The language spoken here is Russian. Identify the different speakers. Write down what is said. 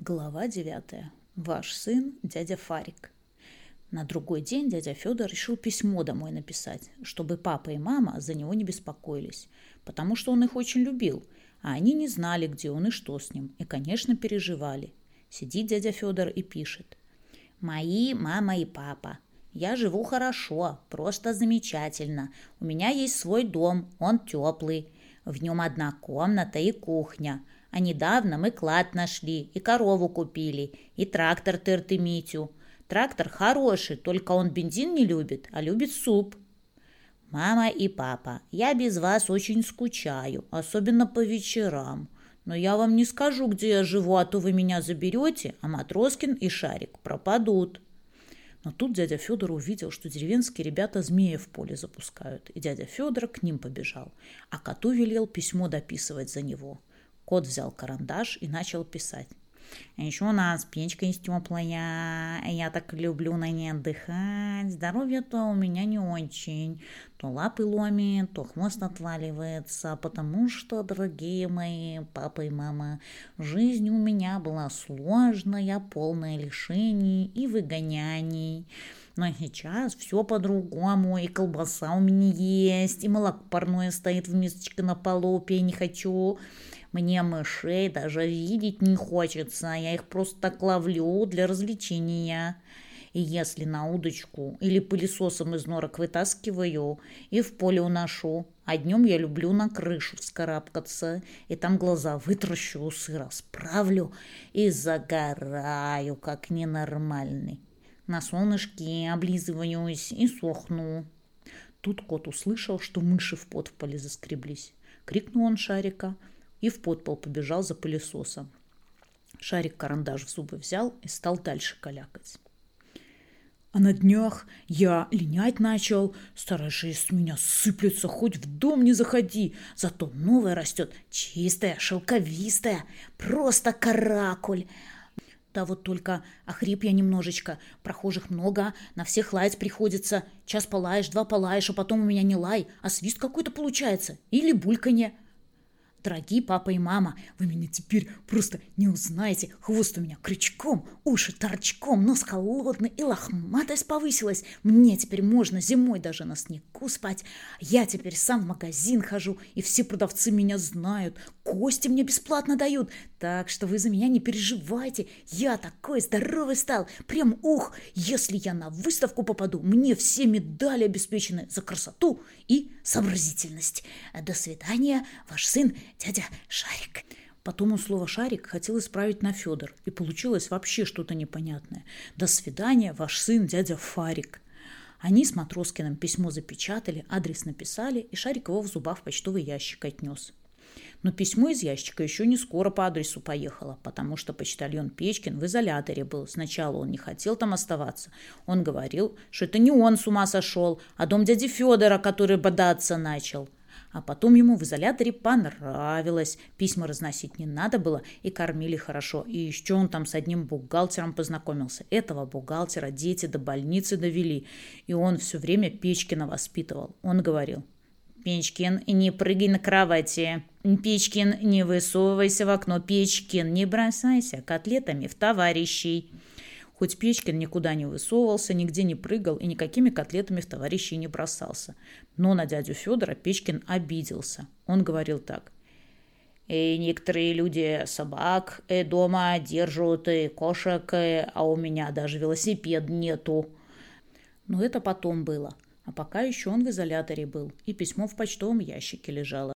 Speaker 1: Глава 9. Ваш сын, дядя Фарик. На другой день дядя Федор решил письмо домой написать, чтобы папа и мама за него не беспокоились, потому что он их очень любил, а они не знали, где он и что с ним, и, конечно, переживали. Сидит дядя Федор и пишет. «Мои мама и папа. Я живу хорошо, просто замечательно. У меня есть свой дом, он теплый. В нем одна комната и кухня – а недавно мы клад нашли, и корову купили, и трактор тырты-митю. Трактор хороший, только он бензин не любит, а любит суп. Мама и папа, я без вас очень скучаю, особенно по вечерам. Но я вам не скажу, где я живу, а то вы меня заберете, а Матроскин и Шарик пропадут. Но тут дядя Федор увидел, что деревенские ребята змея в поле запускают, и дядя Федор к ним побежал, а коту велел письмо дописывать за него – Кот взял карандаш и начал писать. Еще у нас печка есть теплая, я так люблю на ней отдыхать. Здоровье-то у меня не очень. То лапы ломит, то хвост отваливается, потому что, дорогие мои папа и мама, жизнь у меня была сложная, полная лишений и выгоняний. Но сейчас все по-другому, и колбаса у меня есть, и молоко парное стоит в мисочке на полу, пей не хочу. Мне мышей даже видеть не хочется, я их просто так ловлю для развлечения. И если на удочку или пылесосом из норок вытаскиваю и в поле уношу, а днем я люблю на крышу вскарабкаться, и там глаза вытращу, усы расправлю и загораю, как ненормальный. На солнышке облизываюсь и сохну. Тут кот услышал, что мыши в пот в поле заскреблись. Крикнул он Шарика – и в подпол побежал за пылесосом. Шарик карандаш в зубы взял и стал дальше калякать. А на днях я линять начал, старая с меня сыплется, хоть в дом не заходи, зато новая растет, чистая, шелковистая, просто каракуль. Да вот только охрип я немножечко, прохожих много, на всех лаять приходится. Час полаешь, два полаешь, а потом у меня не лай, а свист какой-то получается. Или бульканье. Дорогие папа и мама, вы меня теперь просто не узнаете. Хвост у меня крючком, уши торчком, нос холодный и лохматость повысилась. Мне теперь можно зимой даже на снегу спать. Я теперь сам в магазин хожу, и все продавцы меня знают. Кости мне бесплатно дают. Так что вы за меня не переживайте. Я такой здоровый стал. Прям ух, если я на выставку попаду, мне все медали обеспечены за красоту и сообразительность. До свидания, ваш сын дядя Шарик. Потом он слово «шарик» хотел исправить на Федор, и получилось вообще что-то непонятное. «До свидания, ваш сын, дядя Фарик». Они с Матроскиным письмо запечатали, адрес написали, и Шарик его в зубах в почтовый ящик отнес. Но письмо из ящика еще не скоро по адресу поехало, потому что почтальон Печкин в изоляторе был. Сначала он не хотел там оставаться. Он говорил, что это не он с ума сошел, а дом дяди Федора, который бодаться начал. А потом ему в изоляторе понравилось. Письма разносить не надо было и кормили хорошо. И еще он там с одним бухгалтером познакомился. Этого бухгалтера дети до больницы довели. И он все время Печкина воспитывал. Он говорил, Печкин, не прыгай на кровати. Печкин, не высовывайся в окно. Печкин, не бросайся котлетами в товарищей. Хоть Печкин никуда не высовывался, нигде не прыгал и никакими котлетами в товарищей не бросался. Но на дядю Федора Печкин обиделся. Он говорил так. И некоторые люди собак и дома держат, и кошек, и, а у меня даже велосипед нету. Но это потом было. А пока еще он в изоляторе был, и письмо в почтовом ящике лежало.